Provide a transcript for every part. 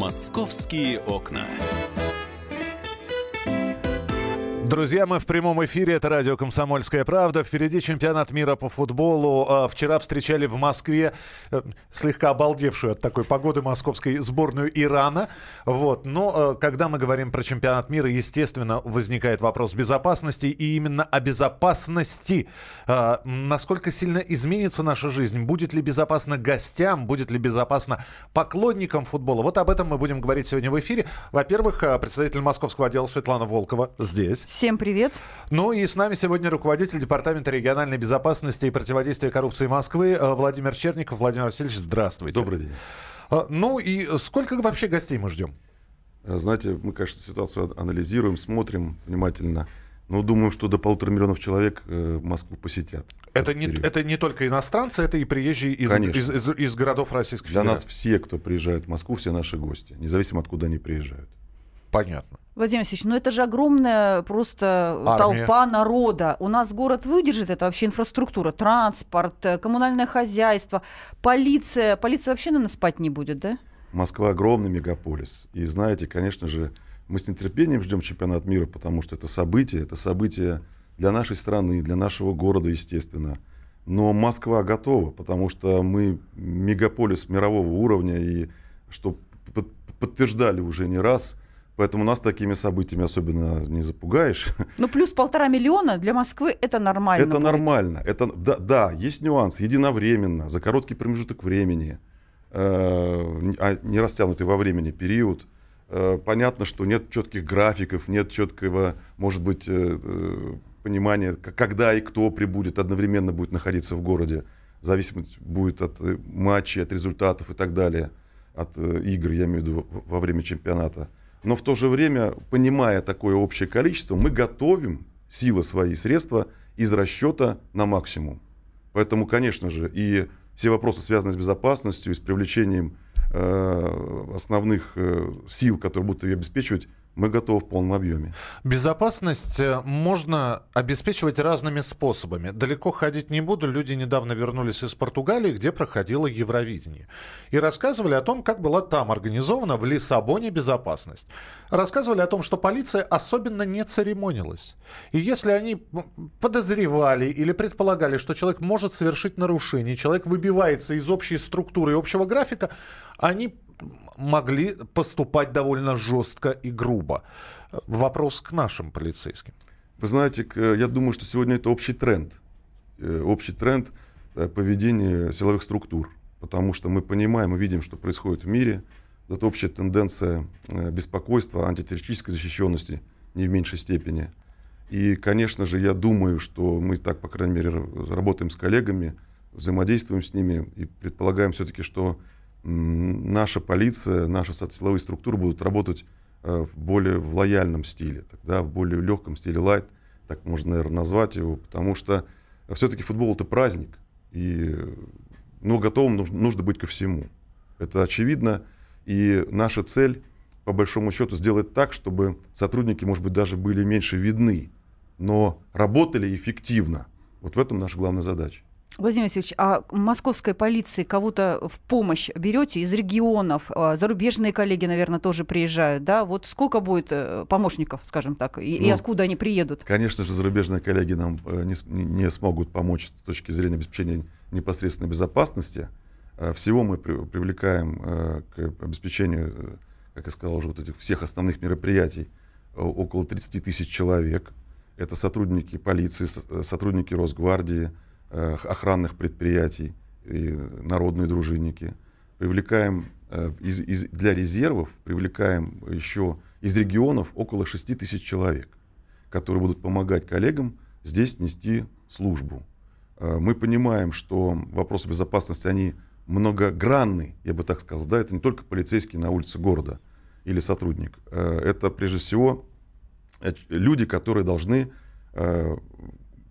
Московские окна. Друзья, мы в прямом эфире. Это радио «Комсомольская правда». Впереди чемпионат мира по футболу. А, вчера встречали в Москве э, слегка обалдевшую от такой погоды московской сборную Ирана. Вот. Но э, когда мы говорим про чемпионат мира, естественно, возникает вопрос безопасности. И именно о безопасности. А, насколько сильно изменится наша жизнь? Будет ли безопасно гостям? Будет ли безопасно поклонникам футбола? Вот об этом мы будем говорить сегодня в эфире. Во-первых, э, представитель московского отдела Светлана Волкова здесь. Всем привет. Ну и с нами сегодня руководитель Департамента региональной безопасности и противодействия коррупции Москвы э, Владимир Черников. Владимир Васильевич, здравствуйте. Добрый день. А, ну и сколько вообще гостей мы ждем? Э, знаете, мы, конечно, ситуацию анализируем, смотрим внимательно. Но думаем, что до полутора миллионов человек э, Москву посетят. Это не, это не только иностранцы, это и приезжие из, из, из, из городов Российской Для Федерации. нас все, кто приезжает в Москву, все наши гости, независимо откуда они приезжают. Понятно. Владимир Васильевич, ну это же огромная просто Армия. толпа народа. У нас город выдержит это вообще инфраструктура, транспорт, э, коммунальное хозяйство, полиция. Полиция вообще, наверное, спать не будет, да? Москва огромный мегаполис. И знаете, конечно же, мы с нетерпением ждем чемпионат мира, потому что это событие, это событие для нашей страны, для нашего города, естественно. Но Москва готова, потому что мы мегаполис мирового уровня, и что под- подтверждали уже не раз. Поэтому нас такими событиями особенно не запугаешь. Ну плюс полтора миллиона для Москвы это нормально. Это будет. нормально. Это, да, да, есть нюанс. Единовременно, за короткий промежуток времени, э, а не растянутый во времени период. Э, понятно, что нет четких графиков, нет четкого, может быть, э, э, понимания, когда и кто прибудет, одновременно будет находиться в городе. Зависимость будет от э, матчей, от результатов и так далее, от э, игр, я имею в виду, во время чемпионата. Но в то же время, понимая такое общее количество, мы готовим силы свои, средства из расчета на максимум. Поэтому, конечно же, и все вопросы, связанные с безопасностью и с привлечением э, основных э, сил, которые будут ее обеспечивать, мы готовы в полном объеме. Безопасность э, можно обеспечивать разными способами. Далеко ходить не буду. Люди недавно вернулись из Португалии, где проходило Евровидение. И рассказывали о том, как была там организована в Лиссабоне безопасность. Рассказывали о том, что полиция особенно не церемонилась. И если они подозревали или предполагали, что человек может совершить нарушение, человек выбивается из общей структуры и общего графика, они могли поступать довольно жестко и грубо. Вопрос к нашим полицейским. Вы знаете, я думаю, что сегодня это общий тренд. Э, Общий тренд э, поведения силовых структур. Потому что мы понимаем, мы видим, что происходит в мире. Это общая тенденция э, беспокойства, антитеррористической защищенности не в меньшей степени. И, конечно же, я думаю, что мы так, по крайней мере, работаем с коллегами, взаимодействуем с ними и предполагаем все-таки, что наша полиция, наши силовые структуры будут работать э, в более в лояльном стиле, тогда в более легком стиле лайт, так можно, наверное, назвать его, потому что все-таки футбол это праздник, и но готовым нужно, нужно быть ко всему. Это очевидно, и наша цель, по большому счету, сделать так, чтобы сотрудники, может быть, даже были меньше видны, но работали эффективно. Вот в этом наша главная задача. Владимир Васильевич, а московской полиции кого-то в помощь берете из регионов? А, Зарубежные коллеги, наверное, тоже приезжают, да? Вот сколько будет э, помощников, скажем так, и, и Ну, откуда они приедут? Конечно же, зарубежные коллеги нам э, не, не- смогут помочь с точки зрения обеспечения непосредственной безопасности. Э, Всего мы при- привлекаем к обеспечению, как я сказал уже, вот этих всех основных мероприятий около 30 тысяч человек. Это сотрудники полиции, со- сотрудники Росгвардии, охранных предприятий, и народные дружинники. Привлекаем э, из- из- для резервов, привлекаем еще из регионов около 6 тысяч человек которые будут помогать коллегам здесь нести службу. Э, Мы понимаем, что вопросы безопасности, они многогранны, я бы так сказал. Да? Это не только полицейский на улице города или сотрудник. Э, Это прежде всего э, люди, которые должны э,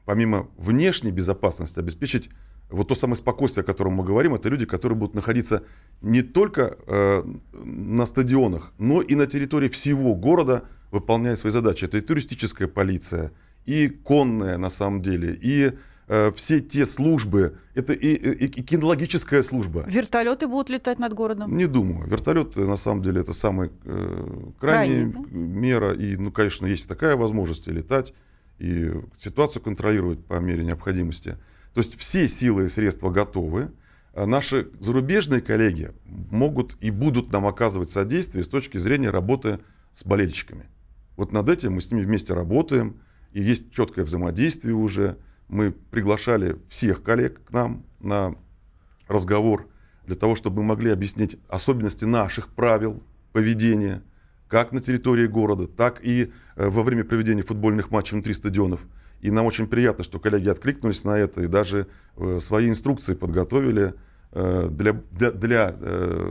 помимо внешней безопасности обеспечить вот то самое спокойствие, о котором мы говорим, это люди, которые будут находиться не только э, на стадионах, но и на территории всего города, выполняя свои задачи. Это и туристическая полиция, и конная на самом деле, и э, все те службы, это и, и, и кинологическая служба. Вертолеты будут летать над городом? Не думаю. Вертолет, на самом деле, это самая э, крайняя Крайне, да? мера. И, ну, конечно, есть такая возможность летать и ситуацию контролировать по мере необходимости. То есть все силы и средства готовы. А наши зарубежные коллеги могут и будут нам оказывать содействие с точки зрения работы с болельщиками. Вот над этим мы с ними вместе работаем, и есть четкое взаимодействие уже. Мы приглашали всех коллег к нам на разговор для того, чтобы мы могли объяснить особенности наших правил поведения, как на территории города, так и э, во время проведения футбольных матчей внутри стадионов. И нам очень приятно, что коллеги откликнулись на это и даже э, свои инструкции подготовили э, для, для, для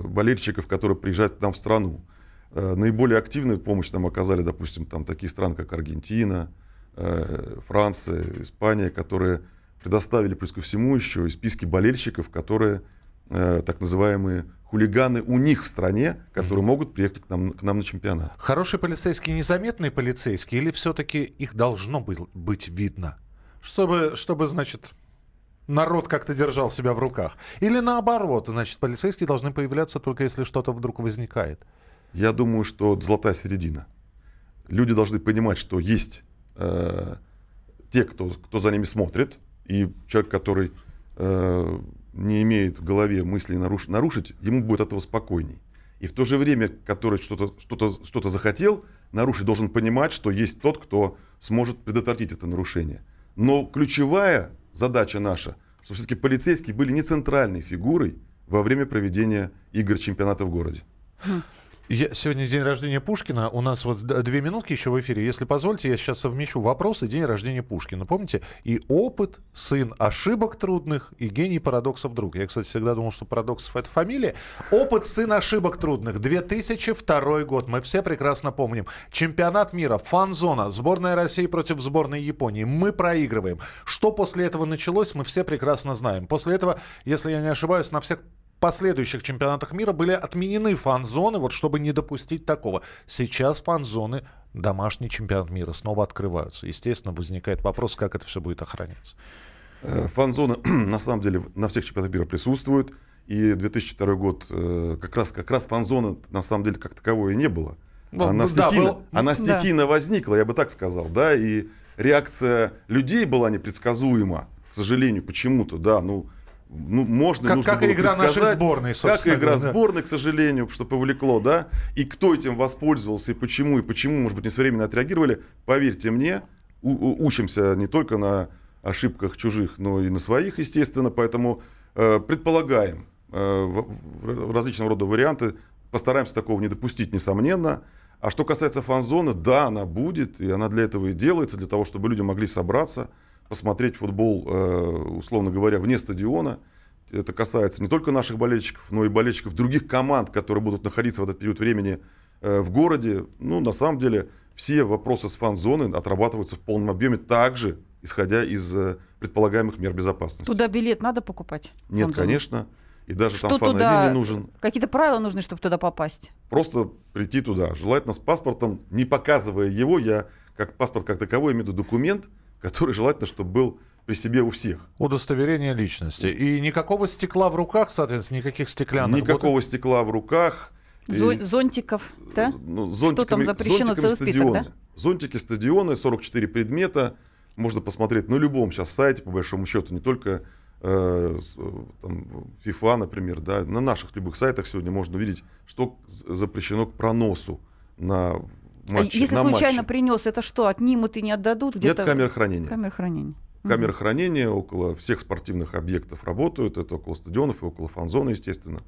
болельщиков, которые приезжают к нам в страну. Наиболее активную помощь нам оказали, допустим, там такие страны, как Аргентина, Франция, Испания, которые предоставили, плюс ко всему, еще и списки болельщиков, которые так называемые хулиганы у них в стране, которые могут приехать к нам, к нам на чемпионат. Хороший полицейский, незаметный полицейский, или все-таки их должно быть видно? Чтобы, чтобы, значит, народ как-то держал себя в руках. Или наоборот, значит, полицейские должны появляться только если что-то вдруг возникает. Я думаю, что золотая середина. Люди должны понимать, что есть э, те, кто, кто за ними смотрит, и человек, который э, не имеет в голове мысли наруш, нарушить, ему будет от этого спокойней. И в то же время, который что-то что что захотел нарушить, должен понимать, что есть тот, кто сможет предотвратить это нарушение. Но ключевая задача наша, что все-таки полицейские были не центральной фигурой во время проведения игр чемпионата в городе. Я, сегодня день рождения Пушкина. У нас вот две минутки еще в эфире. Если позволите, я сейчас совмещу вопросы день рождения Пушкина. Помните? И опыт, сын ошибок трудных, и гений парадоксов друг. Я, кстати, всегда думал, что парадоксов это фамилия. Опыт, сын ошибок трудных. 2002 год. Мы все прекрасно помним. Чемпионат мира, фан-зона, сборная России против сборной Японии. Мы проигрываем. Что после этого началось, мы все прекрасно знаем. После этого, если я не ошибаюсь, на всех последующих чемпионатах мира были отменены фан-зоны, вот чтобы не допустить такого. Сейчас фан-зоны, домашний чемпионат мира, снова открываются. Естественно, возникает вопрос, как это все будет охраняться. Э, фан-зона, на самом деле, на всех чемпионатах мира присутствует. И 2002 год, э, как раз, как раз фан-зона, на самом деле, как таковой и не было. Ну, она, ну, стихийно, да, был... она стихийно да. возникла, я бы так сказал, да, и реакция людей была непредсказуема, к сожалению, почему-то, да, ну, ну, можно, как, нужно как было игра нашей сборной, собственно. Как игра да. сборной, к сожалению, что повлекло, да. И кто этим воспользовался, и почему, и почему, может быть, не своевременно отреагировали, поверьте мне, учимся не только на ошибках чужих, но и на своих, естественно, поэтому э, предполагаем э, в, в различного рода варианты, постараемся такого не допустить, несомненно. А что касается фан-зоны, да, она будет, и она для этого и делается, для того, чтобы люди могли собраться, посмотреть футбол, э, условно говоря, вне стадиона. Это касается не только наших болельщиков, но и болельщиков других команд, которые будут находиться в этот период времени э, в городе. Ну, на самом деле, все вопросы с фан-зоны отрабатываются в полном объеме также, исходя из э, предполагаемых мер безопасности. Туда билет надо покупать? Нет, конечно. И даже что там фан туда... не нужен. Какие-то правила нужны, чтобы туда попасть? Просто прийти туда. Желательно с паспортом, не показывая его. Я как паспорт как таковой имею в виду документ, который желательно, чтобы был при себе у всех. Удостоверение личности. И никакого стекла в руках, соответственно, никаких стеклянных. Никакого вот... стекла в руках. Зо- зонтиков, да? Ну, Что там запрещено, целый список, да? Зонтики, стадионы, 44 предмета. Можно посмотреть на любом сейчас сайте, по большому счету, не только э, там, FIFA, например, да, на наших любых сайтах сегодня можно увидеть, что запрещено к проносу на матче, Если на случайно матче. принес, это что, отнимут и не отдадут? Нет камер хранения. Камер хранения. Камеры хранения около всех спортивных объектов работают. Это около стадионов и около фан-зоны, естественно.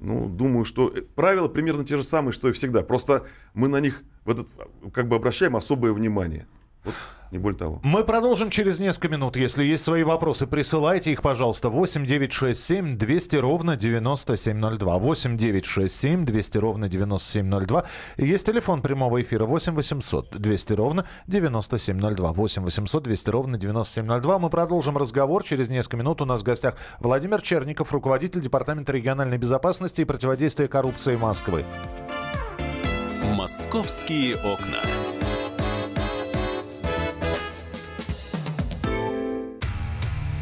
Ну, думаю, что э, правила примерно те же самые, что и всегда. Просто мы на них в этот, как бы обращаем особое внимание. Вот не более того. Мы продолжим через несколько минут. Если есть свои вопросы, присылайте их, пожалуйста. 8 9 6 7 200 ровно 9702. 8 9 6 7 200 ровно 9702. И есть телефон прямого эфира 8 800 200 ровно 9702. 8 800 200 ровно 9702. Мы продолжим разговор. Через несколько минут у нас в гостях Владимир Черников, руководитель Департамента региональной безопасности и противодействия коррупции Москвы. «Московские окна».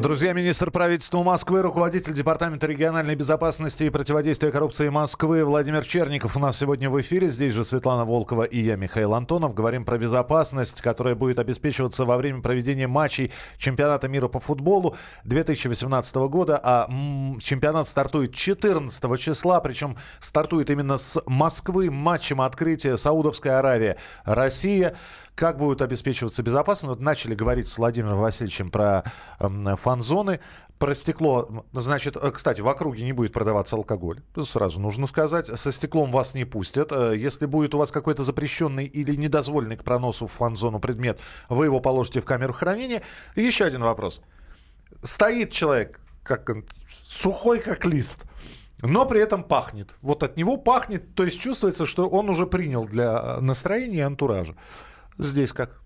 Друзья, министр правительства Москвы, руководитель Департамента региональной безопасности и противодействия коррупции Москвы Владимир Черников у нас сегодня в эфире. Здесь же Светлана Волкова и я, Михаил Антонов. Говорим про безопасность, которая будет обеспечиваться во время проведения матчей чемпионата мира по футболу 2018 года. А чемпионат стартует 14 числа, причем стартует именно с Москвы матчем открытия Саудовская Аравия, Россия. Как будет обеспечиваться безопасность? Вот начали говорить с Владимиром Васильевичем про э, фан-зоны. Про стекло, значит, э, кстати, в округе не будет продаваться алкоголь. Сразу нужно сказать. Со стеклом вас не пустят. Э, если будет у вас какой-то запрещенный или недозволенный к проносу в фан-зону предмет, вы его положите в камеру хранения. И еще один вопрос. Стоит человек, как сухой, как лист но при этом пахнет. Вот от него пахнет, то есть чувствуется, что он уже принял для э, настроения и антуража. Здесь как?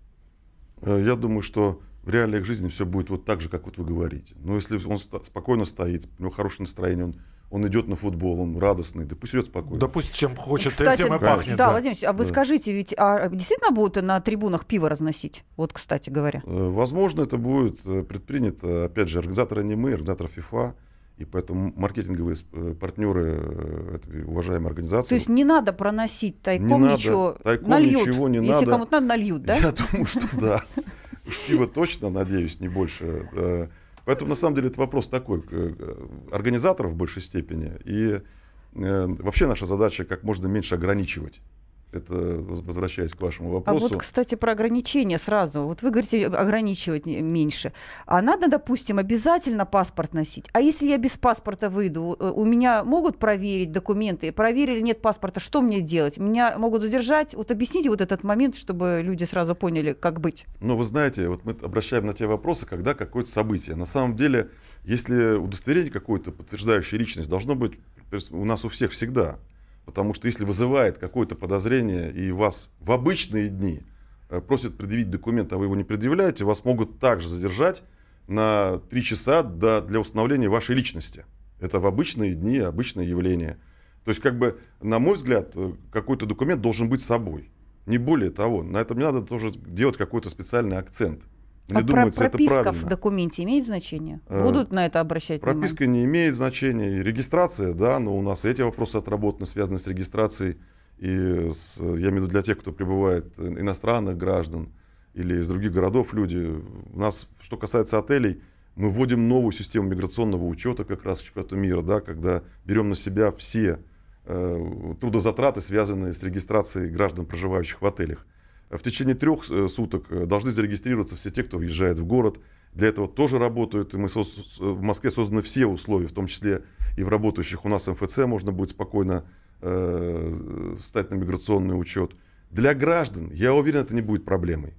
Э, я думаю, что в реалиях жизни все будет вот так же, как вот вы говорите. Но если он спокойно стоит, у него хорошее настроение, он, он идет на футбол, он радостный, да пусть идет спокойно. Да пусть чем хочет, Кстати, тем и пахнет. Да, да. Владимир а вы да. скажите, ведь а действительно будут на трибунах пиво разносить? Вот, кстати говоря. Э, возможно, это будет э, предпринято, опять же, организаторы не мы, организаторы ФИФА. И поэтому маркетинговые э, партнеры этой уважаемой организации... То есть не надо проносить тайком не ничего, надо, тайком нальют. ничего не Если надо. кому-то надо, нальют, да? Я думаю, что да. Уж пиво точно, надеюсь, не больше. Поэтому, на самом деле, это вопрос такой, организаторов в большей степени. И э, вообще наша задача как можно меньше ограничивать это возвращаясь к вашему вопросу. А вот, кстати, про ограничения сразу. Вот вы говорите, ограничивать меньше. А надо, допустим, обязательно паспорт носить. А если я без паспорта выйду, э, у меня могут проверить документы? Проверили, нет паспорта, что мне делать? Меня могут задержать? Вот объясните вот этот момент, чтобы люди сразу поняли, как быть. Ну, вы знаете, вот мы обращаем на те вопросы, когда какое-то событие. На самом деле, если удостоверение какое-то, подтверждающее личность, должно быть у нас у всех всегда. Потому что если вызывает какое-то подозрение и вас в обычные дни э, просят предъявить документ, а вы его не предъявляете, вас могут также задержать на 3 часа для установления вашей личности. Это в обычные дни, обычное явление. То есть, как бы, на мой взгляд, э, какой-то документ должен быть собой. Не более того. На этом не надо тоже делать какой-то специальный акцент. Мне а думается, про прописка это в документе имеет значение? Э, Будут на это обращать Прописка внимание? не имеет значения. Регистрация, да, но у нас эти вопросы отработаны, связаны с регистрацией. И с, я имею в виду для тех, кто прибывает, иностранных граждан или из других городов люди. У нас, что касается отелей, мы вводим новую систему миграционного учета как раз к чемпионату мира, да, когда берем на себя все э, трудозатраты, связанные с регистрацией граждан, проживающих в отелях. В течение трех э, суток э, должны зарегистрироваться все те, кто въезжает в город. Для этого тоже работают. Мы в Москве созданы все условия, в том числе и в работающих у нас МФЦ можно будет спокойно э, встать на миграционный учет. Для граждан, я уверен, это не будет проблемой.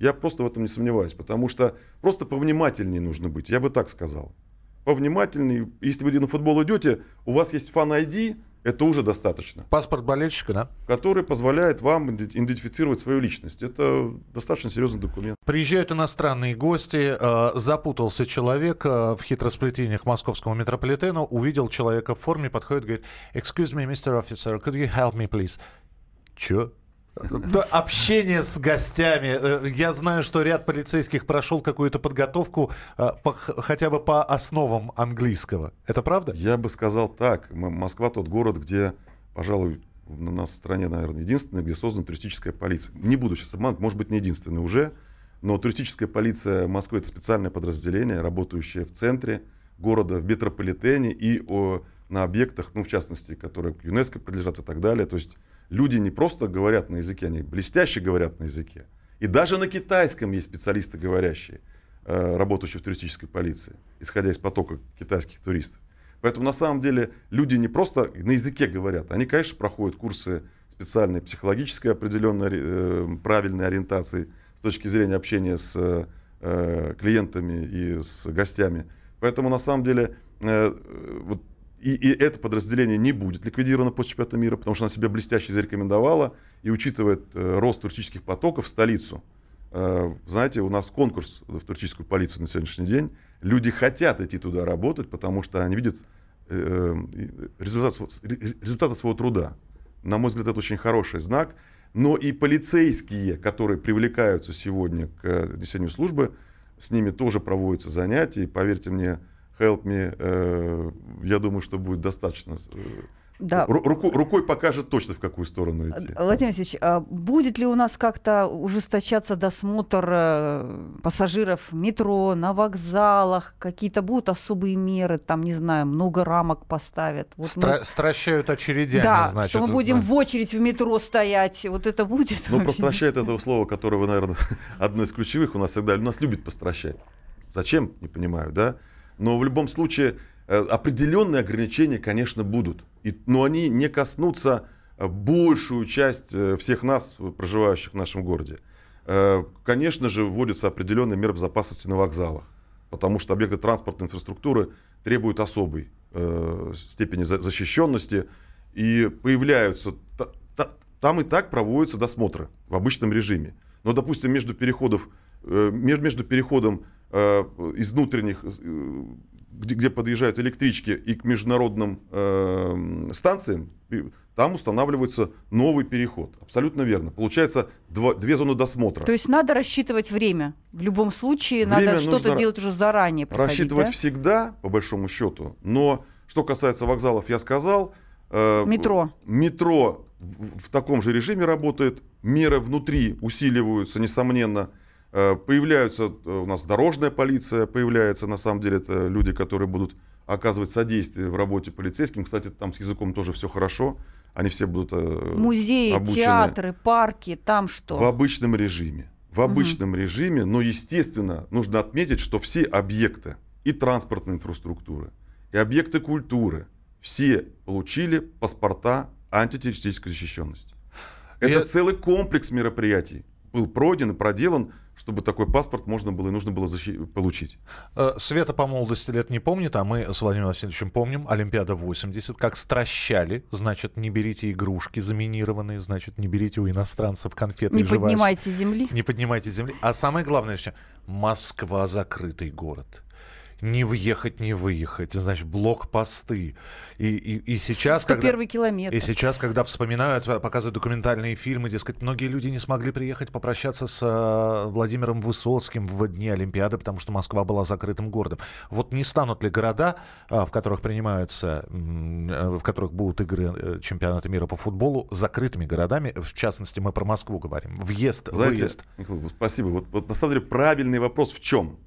Я просто в этом не сомневаюсь, потому что просто повнимательнее нужно быть, я бы так сказал. Повнимательнее. Если вы на футбол идете, у вас есть фан-айди, это уже достаточно. Паспорт болельщика, да? Который позволяет вам идентифицировать свою личность. Это достаточно серьезный документ. Приезжают иностранные гости, э, запутался человек э, в хитросплетениях московского метрополитена, увидел человека в форме, подходит, говорит, excuse me, Mr. Officer, could you help me, please? Чё? Общение с гостями. Э, я знаю, что ряд полицейских прошел какую-то подготовку э, по, хотя бы по основам английского. Это правда? Я бы сказал так. Москва тот город, где, пожалуй, у нас в стране, наверное, единственный, где создана туристическая полиция. Не буду сейчас обманывать, может быть, не единственный уже, но туристическая полиция Москвы — это специальное подразделение, работающее в центре города, в метрополитене и о, на объектах, ну, в частности, которые к ЮНЕСКО принадлежат и так далее. То есть люди не просто говорят на языке, они блестяще говорят на языке. И даже на китайском есть специалисты говорящие, э, работающие в туристической полиции, исходя из потока китайских туристов. Поэтому на самом деле люди не просто на языке говорят, они, конечно, проходят курсы специальной психологической определенной э, правильной ориентации с точки зрения общения с э, клиентами и с гостями. Поэтому на самом деле вот и, и это подразделение не будет ликвидировано после чемпионата мира, потому что она себя блестяще зарекомендовала. И учитывая э, рост туристических потоков в столицу, э, знаете, у нас конкурс в туристическую полицию на сегодняшний день. Люди хотят идти туда работать, потому что они видят э, э результат, результаты своего труда. На мой взгляд, это очень хороший знак. Но и полицейские, которые привлекаются сегодня к несению службы, с ними тоже проводятся занятия. И поверьте мне, Help Me, э, я думаю, что будет достаточно э, да. Руку, рукой покажет точно, в какую сторону идти. Владимир Васильевич, а будет ли у нас как-то ужесточаться досмотр э, пассажиров метро, на вокзалах? Какие-то будут особые меры? Там, не знаю, много рамок поставят? Вот Стра- мы... Стращают очередями, да, значит. что мы будем в очередь в метро стоять. Вот это будет? Ну, постращает этого слова, которое, наверное, одно из ключевых у нас всегда. У нас любит постращать. Зачем? Не понимаю, да? Но в любом случае Э, определенные ограничения, конечно, будут. И, но они не коснутся э, большую часть э, всех нас, проживающих в нашем городе. Конечно же, вводятся определенные меры безопасности на вокзалах, потому что объекты транспортной инфраструктуры требуют особой степени защищенности и появляются... Там и так проводятся досмотры в обычном режиме. Но, допустим, между, переходов, между переходом из внутренних где, где подъезжают электрички и к международным э, станциям, там устанавливается новый переход. Абсолютно верно. Получается два, две зоны досмотра. То есть надо рассчитывать время. В любом случае время надо что-то делать уже заранее. Рассчитывать да? всегда, по большому счету. Но что касается вокзалов, я сказал. Э, метро. Метро в, в таком же режиме работает. Меры внутри усиливаются, несомненно. Э, появляются э, у нас дорожная полиция, появляется на самом деле это люди, которые будут оказывать содействие в работе полицейским. Кстати, там с языком тоже все хорошо. Они все будут э, Музеи, обучены. театры, парки, там что? В обычном режиме. В обычном угу. режиме, но, естественно, нужно отметить, что все объекты и транспортной инфраструктуры, и объекты культуры, все получили паспорта антитеррористической защищенности. Это и... целый комплекс мероприятий был пройден и проделан чтобы такой паспорт можно было и нужно было защи- получить. Э, Света по молодости лет не помнит, а мы с Владимиром Васильевичем помним. Олимпиада 80, как стращали, значит, не берите игрушки заминированные, значит, не берите у иностранцев конфеты. Не поднимайте земли. Не поднимайте земли. А самое главное еще, Москва закрытый город не въехать, не выехать, значит, блокпосты. И, и, и сейчас, 101 когда, километр. И сейчас, когда вспоминают, показывают документальные фильмы, дескать, многие люди не смогли приехать попрощаться с э, Владимиром Высоцким в дни Олимпиады, потому что Москва была закрытым городом. Вот не станут ли города, э, в которых принимаются, э, в которых будут игры э, чемпионата мира по футболу, закрытыми городами, в частности, мы про Москву говорим, въезд, Знаете, выезд? Михаил, спасибо. Вот, вот на самом деле правильный вопрос в чем?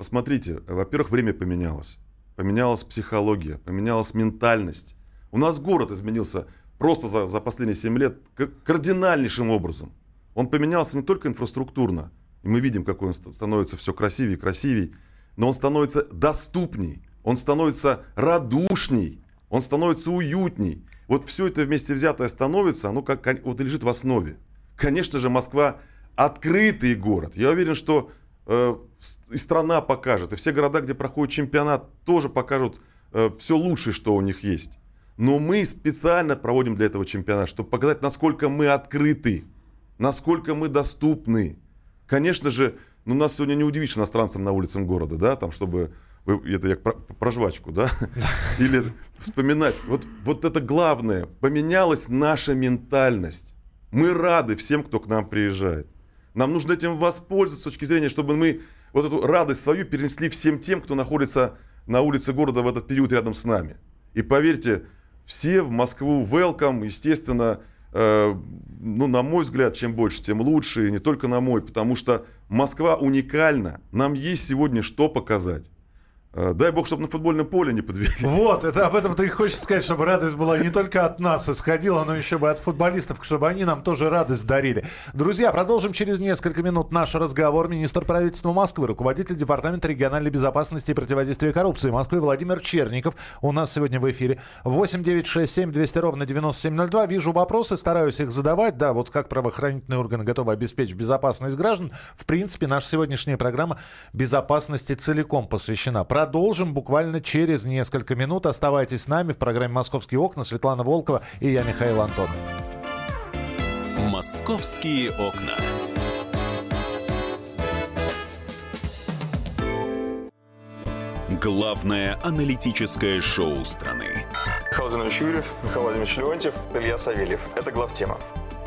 Посмотрите, во-первых, время поменялось. Поменялась психология, поменялась ментальность. У нас город изменился просто за, за последние 7 лет кардинальнейшим образом. Он поменялся не только инфраструктурно, и мы видим, какой он становится все красивее и красивее, но он становится доступней, он становится радушней, он становится уютней. Вот все это вместе взятое становится, оно как вот лежит в основе. Конечно же, Москва открытый город. Я уверен, что и страна покажет, и все города, где проходит чемпионат, тоже покажут э, все лучшее, что у них есть. Но мы специально проводим для этого чемпионат, чтобы показать, насколько мы открыты, насколько мы доступны. Конечно же, ну, нас сегодня не удивишь иностранцам на улицах города, да, там, чтобы это я про, про жвачку, да? Или вспоминать. Вот, вот это главное. Поменялась наша ментальность. Мы рады всем, кто к нам приезжает. Нам нужно этим воспользоваться с точки зрения, чтобы мы вот эту радость свою перенесли всем тем, кто находится на улице города в этот период рядом с нами. И поверьте, все в Москву welcome, естественно, э, ну, на мой взгляд, чем больше, тем лучше, и не только на мой, потому что Москва уникальна, нам есть сегодня что показать. Э, дай бог, чтобы на футбольном поле не подвели. Вот, это об этом ты хочешь сказать, чтобы радость была не только от нас исходила, но еще бы от футболистов, чтобы они нам тоже радость дарили. Друзья, продолжим через несколько минут наш разговор. Министр правительства Москвы, руководитель Департамента региональной безопасности и противодействия коррупции Москвы Владимир Черников у нас сегодня в эфире. 8 9 6 7 200 ровно 9702. Вижу вопросы, стараюсь их задавать. Да, вот как правоохранительные органы готовы обеспечить безопасность граждан. В принципе, наша сегодняшняя программа безопасности целиком посвящена продолжим буквально через несколько минут. Оставайтесь с нами в программе «Московские окна». Светлана Волкова и я, Михаил Антонов. «Московские окна». Главное аналитическое шоу страны. Михаил Юрьев, Михаил Владимирович Леонтьев, Илья Савельев. Это главтема.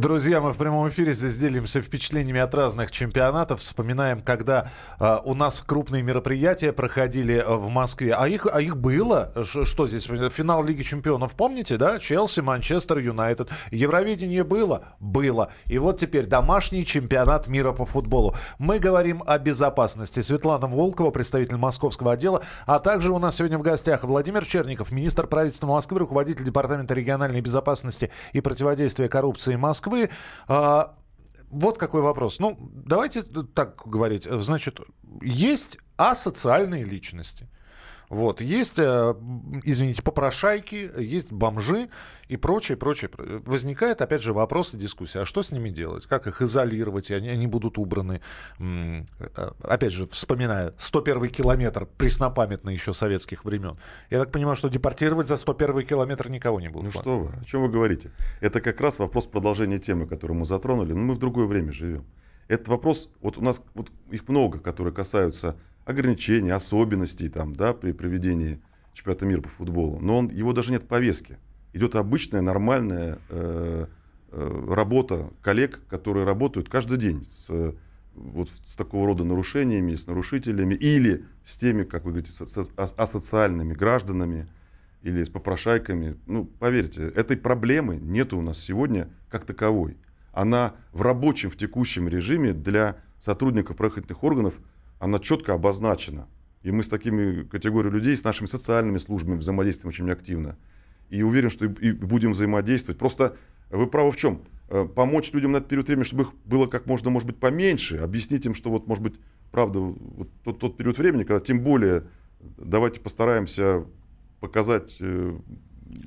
Друзья, мы в прямом эфире здесь делимся впечатлениями от разных чемпионатов. Вспоминаем, когда э, у нас крупные мероприятия проходили э, в Москве. А их, а их было. Ш, что здесь? Финал Лиги Чемпионов, помните, да? Челси, Манчестер, Юнайтед. Евровидение было? Было. И вот теперь домашний чемпионат мира по футболу. Мы говорим о безопасности. Светлана Волкова, представитель московского отдела. А также у нас сегодня в гостях Владимир Черников, министр правительства Москвы, руководитель Департамента региональной безопасности и противодействия коррупции Москвы. Москвы. А, вот какой вопрос. Ну, давайте так говорить. Значит, есть асоциальные личности – вот. Есть, э, извините, попрошайки, есть бомжи и прочее, прочее. Возникает, опять же, вопрос и дискуссия. А что с ними делать? Как их изолировать? И они, они будут убраны. Э, опять же, вспоминая 101 километр преснопамятный еще советских времен. Я так понимаю, что депортировать за 101 километр никого не будут. Ну что вы, о чем вы говорите? Это как раз вопрос продолжения темы, которую мы затронули. Но мы в другое время живем. Этот вопрос, вот у нас вот их много, которые касаются ограничений, особенностей там, да, при проведении чемпионата мира по футболу. Но он, его даже нет в. Идет обычная, нормальная э, э, работа коллег, которые работают каждый день с, вот, с такого рода нарушениями, с нарушителями или с теми, как вы говорите, с, с асоциальными гражданами или с попрошайками. Ну, поверьте, этой проблемы нет у нас сегодня как таковой. Она в рабочем, в текущем режиме для сотрудников правоохранительных органов она четко обозначена. И мы с такими категориями людей, с нашими социальными службами взаимодействуем очень активно. И уверен, что и будем взаимодействовать. Просто вы правы в чем? Э, помочь людям на этот период времени, чтобы их было как можно, может быть, поменьше. Объяснить им, что вот, может быть, правда, вот тот, тот период времени, когда тем более давайте постараемся показать э,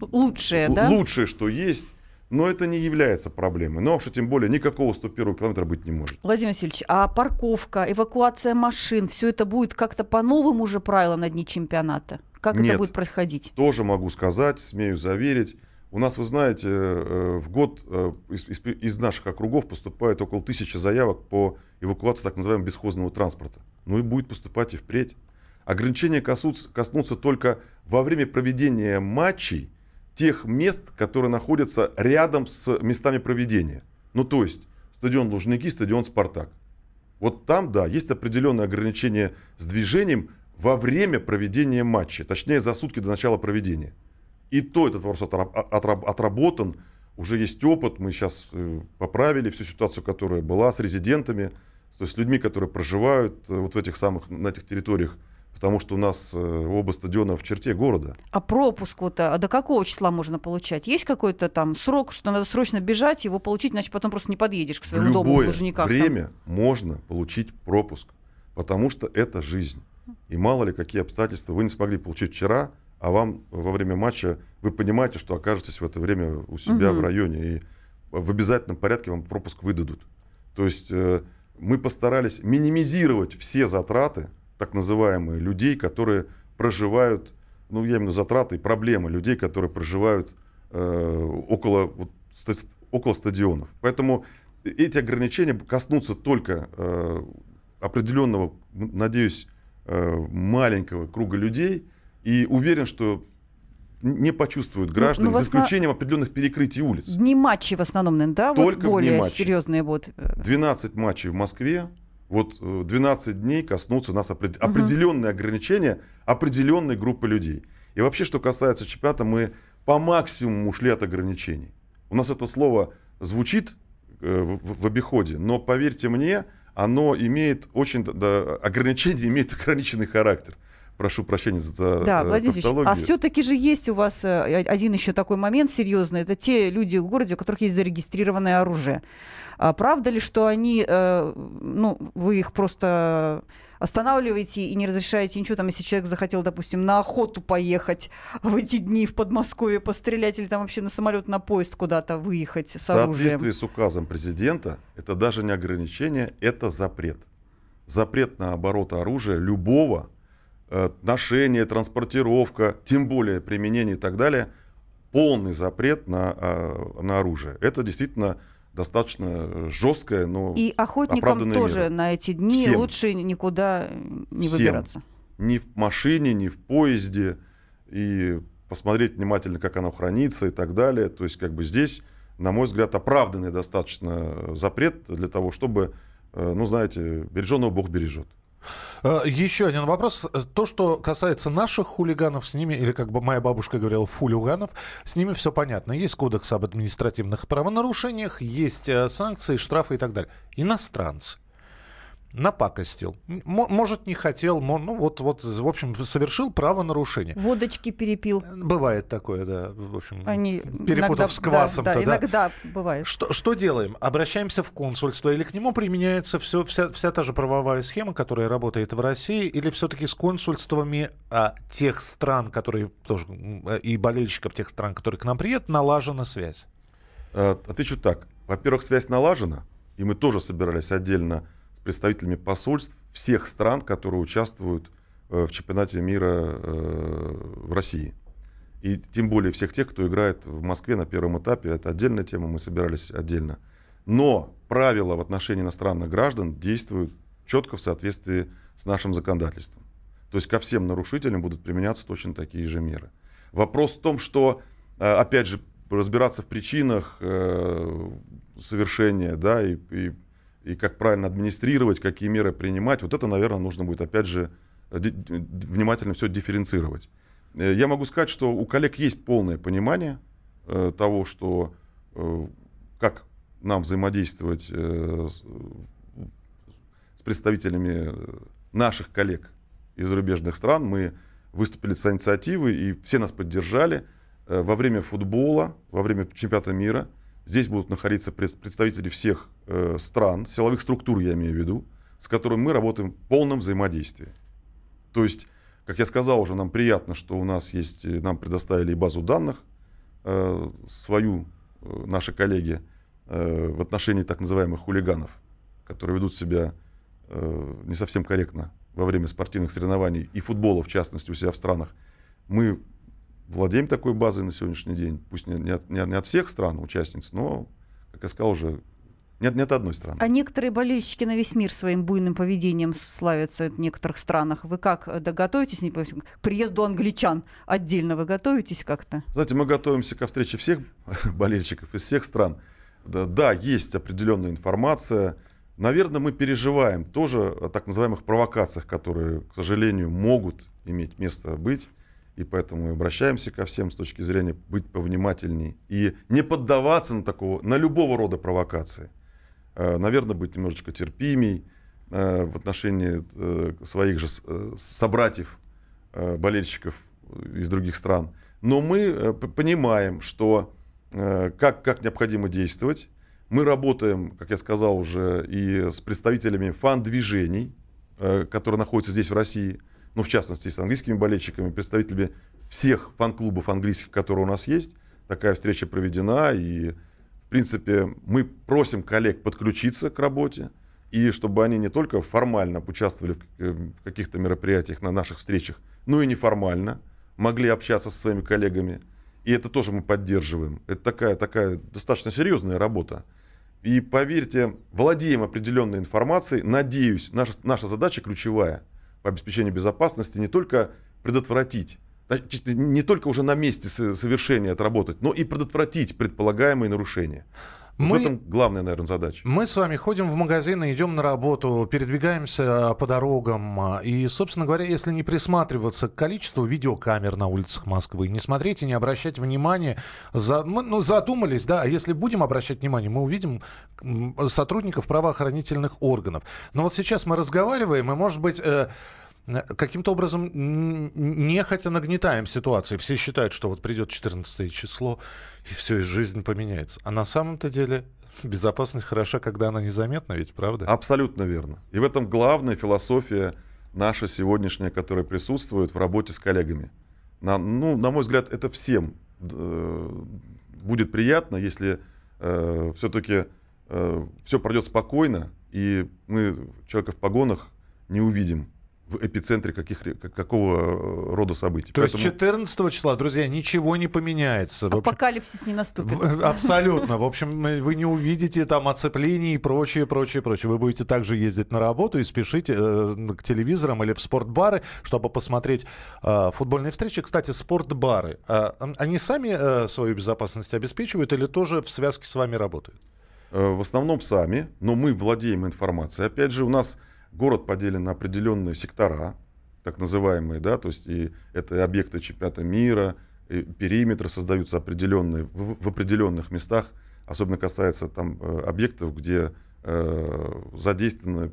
лучшее, да? лучшее, что есть но это не является проблемой. Но что тем более никакого 101 километра быть не может. Владимир Васильевич, а парковка, эвакуация машин, все это будет как-то по новым уже правилам на дни чемпионата? Как Нет, это будет происходить? Тоже могу сказать, смею заверить. У нас, вы знаете, э, в год э, из, из, из наших округов поступает около тысячи заявок по эвакуации так называемого бесхозного транспорта. Ну и будет поступать и впредь. Ограничения коснутся, коснутся только во время проведения матчей тех мест, которые находятся рядом с местами проведения. Ну, то есть, стадион Лужники, стадион Спартак. Вот там, да, есть определенные ограничения с движением во время проведения матча, точнее, за сутки до начала проведения. И то этот вопрос отработан, уже есть опыт, мы сейчас э, поправили всю ситуацию, которая была с резидентами, то есть с людьми, которые проживают э, вот в этих самых, на этих территориях потому что у нас э, оба стадиона в черте города. А пропуск вот а до какого числа можно получать? Есть какой-то там срок, что надо срочно бежать, его получить, иначе потом просто не подъедешь к своему в дому в Лужниках? время там. можно получить пропуск, потому что это жизнь. И мало ли какие обстоятельства вы не смогли получить вчера, а вам во время матча вы понимаете, что окажетесь в это время у себя угу. в районе, и в обязательном порядке вам пропуск выдадут. То есть э, мы постарались минимизировать все затраты, так называемые, людей, которые проживают, ну, я имею в виду затраты, проблемы людей, которые проживают э, около, вот, около стадионов. Поэтому эти ограничения коснутся только э, определенного, надеюсь, э, маленького круга людей. И уверен, что не почувствуют ну, граждане, ну, за исключением основ... определенных перекрытий улиц. Дни матчей в основном, да? Только вот более серьезные вот. 12 матчей в Москве, вот 12 э, дней коснутся нас опред... угу. определенные ограничения определенной группы людей. И вообще, что касается чемпионата, мы по максимуму ушли от ограничений. У нас это слово звучит э, в, в обиходе, но поверьте мне, оно имеет очень, да, ограничение имеет ограниченный характер. Прошу прощения за Да, э, Владимир Ильич, а все-таки же есть у вас э, один еще такой момент серьезный. Это те люди в городе, у которых есть зарегистрированное оружие. А правда ли, что они, э, ну, вы их просто останавливаете и не разрешаете ничего, там, если человек захотел, допустим, на охоту поехать в эти дни в Подмосковье, пострелять или там вообще на самолет, на поезд куда-то выехать с В соответствии оружием. с указом президента, это даже не ограничение, это запрет. Запрет на оборот оружия любого, ношение, транспортировка, тем более применение и так далее, полный запрет на, э, на оружие. Это действительно достаточно жесткое, но И охотникам тоже мера. на эти дни Всем. лучше никуда не Всем. выбираться. ни в машине, ни в поезде, и посмотреть внимательно, как оно хранится и так далее. То есть, как бы здесь, на мой взгляд, оправданный достаточно запрет для того, чтобы, э, ну, знаете, береженного Бог бережет. Э, Еще один вопрос. То, что касается наших хулиганов, с ними, или как бы моя бабушка говорила, фулюганов, с ними все понятно. Есть кодекс об административных правонарушениях, есть э, санкции, штрафы и так далее. Иностранцы. Напакостил. М- может, не хотел, ну вот, вот, в общем, совершил правонарушение. Водочки перепил. Бывает такое, да. В общем, Они перепутав иногда- с квасом. Да, да, иногда бывает. Что, что делаем? Обращаемся в консульство или к нему применяется все, вся, вся та же правовая схема, которая работает в России, или все-таки с консульствами а, тех стран, которые тоже, э, и болельщиков тех стран, которые к нам приедут, налажена связь? Э, Отвечу так. Во-первых, связь налажена, и мы тоже собирались отдельно представителями посольств всех стран, которые участвуют э, в чемпионате мира э, в России. И тем более всех тех, кто играет в Москве на первом этапе. Это отдельная тема, мы собирались отдельно. Но правила в отношении иностранных граждан действуют четко в соответствии с нашим законодательством. То есть ко всем нарушителям будут применяться точно такие же меры. Вопрос в том, что, э, опять же, разбираться в причинах совершения, да, и, и, и как правильно администрировать, какие меры принимать, вот это, наверное, нужно будет, опять же, ди- внимательно все дифференцировать. Э, Я могу сказать, что у коллег есть полное понимание э, того, что э, как нам взаимодействовать э, с, представителями э, наших коллег из зарубежных стран. Мы выступили с инициативой, и все нас поддержали. Э, Во время футбола, во время чемпионата мира здесь будут находиться пред- представители всех э, стран, силовых структур, я имею в виду, с которыми мы работаем в полном взаимодействии. То есть, как я сказал уже, нам приятно, что у нас есть, э, нам предоставили базу данных, э, свою, наши коллеги, в отношении так называемых хулиганов, которые ведут себя не совсем корректно во время спортивных соревнований и футбола, в частности, у себя в странах. Мы владеем такой базой на сегодняшний день, пусть не, не от, не от- не от всех стран участниц, но, как я сказал уже, не от, не от одной страны. А некоторые болельщики на весь мир своим буйным поведением славятся в некоторых странах. Вы как э, да, готовитесь не к приезду англичан отдельно? Вы готовитесь как-то? Знаете, мы готовимся ко встрече всех болельщиков из всех стран. Да, да, есть определенная информация. Наверное, мы переживаем тоже о так называемых провокациях, которые, к сожалению, могут иметь место быть. И поэтому мы обращаемся ко всем с точки зрения быть повнимательней и не поддаваться на, такого, на любого рода провокации. Э, Наверное, быть немножечко терпимей э, в отношении э, своих же собратьев, болельщиков из других стран. Но мы понимаем, что как, как необходимо действовать. Мы работаем, как я сказал уже, и с представителями фан-движений, которые находятся здесь, в России, ну, в частности, с английскими болельщиками, представителями всех фан-клубов английских, которые у нас есть. Такая встреча проведена, и, в принципе, мы просим коллег подключиться к работе, и чтобы они не только формально участвовали в э, каких-то мероприятиях на наших встречах, но и неформально могли общаться со своими коллегами. И это тоже мы поддерживаем. Это такая, такая достаточно серьезная работа. И поверьте, владеем определенной информацией. Надеюсь, наша, наша задача ключевая по обеспечению безопасности не только предотвратить, не только уже на месте со- совершения отработать, но и предотвратить предполагаемые нарушения. Вот Мы- В этом главная, наверное, задача. Мы с вами ходим в магазины, идем на работу, передвигаемся а, по дорогам. а, И, собственно говоря, если не присматриваться к количеству видеокамер на улицах Москвы, не смотреть и не обращать внимания, за, мы, ну, задумались, да, а если будем обращать внимание, мы увидим сотрудников правоохранительных органов. Но вот сейчас мы разговариваем, и, может быть, э, каким-то образом нехотя нагнетаем ситуацию. Все считают, что вот придет 14 число, и все, и жизнь поменяется. А на самом-то деле безопасность хороша, когда она незаметна, ведь правда? Абсолютно верно. И в этом главная философия наша сегодняшняя, которая присутствует в работе с коллегами. На, ну, на мой взгляд, это всем э, будет приятно, если э, все-таки э, все пройдет спокойно, и мы человека в погонах не увидим в эпицентре каких, какого э, рода событий. То Поэтому... есть 14 числа, друзья, ничего не поменяется. Апокалипсис не наступит. Абсолютно. В общем, вы не увидите там оцеплений и прочее, прочее, прочее. Вы будете также ездить на работу и спешить э, к телевизорам или в спортбары, чтобы посмотреть э, футбольные встречи. Кстати, спортбары, э, они сами э, свою безопасность обеспечивают или тоже в связке с вами работают? Э, в основном сами, но мы владеем информацией. Опять же, у нас город поделен на определенные сектора, так называемые, да, то есть и это объекты чемпионата мира, периметры создаются определенные, в, в определенных местах, особенно касается там э, объектов, где э, задействованы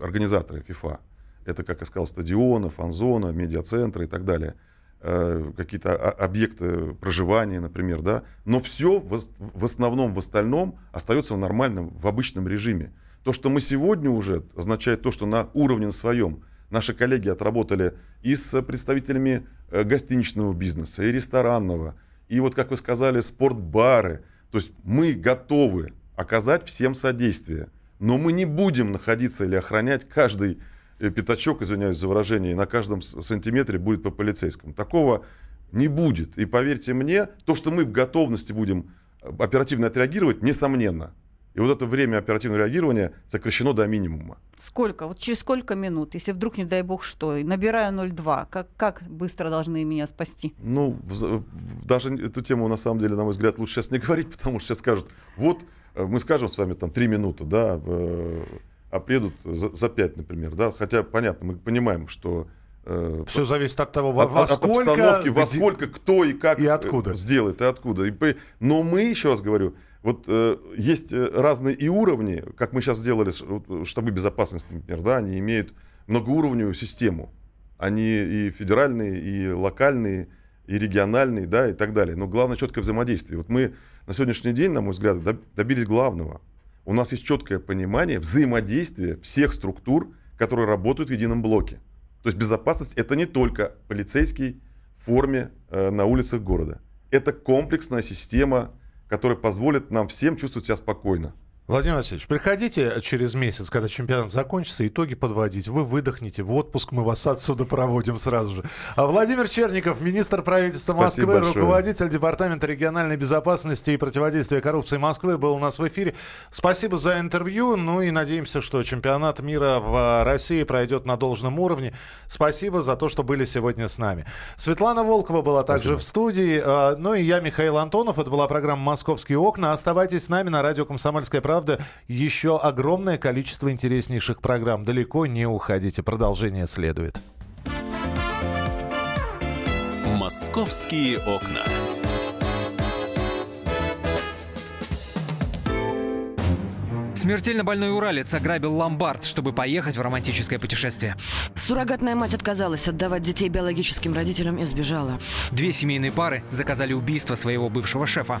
организаторы ФИФА. Это, как я сказал, стадионы, фан-зона, медиацентры и так далее. Э, какие-то объекты проживания, например, да. Но все в, в основном, в остальном остается в нормальном, в обычном режиме. То, что мы сегодня уже, означает то, что на уровне своем наши коллеги отработали и с представителями э, гостиничного бизнеса, и ресторанного, и вот, как вы сказали, спортбары. То есть мы готовы оказать всем содействие, но мы не будем находиться или охранять каждый э, пятачок, извиняюсь за выражение, и на каждом сантиметре будет по полицейскому. Такого не будет. И поверьте мне, то, что мы в готовности будем э, оперативно отреагировать, несомненно. И вот это время оперативного реагирования сокращено до минимума. Сколько? Вот через сколько минут, если вдруг, не дай бог, что, набираю 02, как, как быстро должны меня спасти? Ну, в, в, даже эту тему, на самом деле, на мой взгляд, лучше сейчас не говорить, потому что сейчас скажут, вот, э, мы скажем с вами там 3 минуты, да, э, а приедут за, за 5, например, да, хотя, понятно, мы понимаем, что все зависит от того, во, от, во сколько, от обстановки, во сколько, кто и как и откуда. сделает, и откуда. И, но мы, еще раз говорю, вот э, есть э, разные и уровни, как мы сейчас сделали штабы безопасности, например, да, они имеют многоуровневую систему. Они и федеральные, и локальные, и региональные, да, и так далее. Но главное четкое взаимодействие. Вот мы на сегодняшний день, на мой взгляд, добились главного. У нас есть четкое понимание взаимодействия всех структур, которые работают в едином блоке. То есть безопасность это не только полицейский в форме э, на улицах города. Это комплексная система который позволит нам всем чувствовать себя спокойно. Владимир Васильевич, приходите через месяц, когда чемпионат закончится, итоги подводить. Вы выдохнете, в отпуск мы вас отсюда проводим сразу же. А Владимир Черников, министр правительства Спасибо Москвы, большое. руководитель Департамента региональной безопасности и противодействия коррупции Москвы, был у нас в эфире. Спасибо за интервью. Ну и надеемся, что чемпионат мира в России пройдет на должном уровне. Спасибо за то, что были сегодня с нами. Светлана Волкова была также Спасибо. в студии. А, ну и я, Михаил Антонов. Это была программа «Московские окна». Оставайтесь с нами на радио «Комсомольская правда» правда, еще огромное количество интереснейших программ. Далеко не уходите. Продолжение следует. «Московские окна». Смертельно больной уралец ограбил ломбард, чтобы поехать в романтическое путешествие. Суррогатная мать отказалась отдавать детей биологическим родителям и сбежала. Две семейные пары заказали убийство своего бывшего шефа.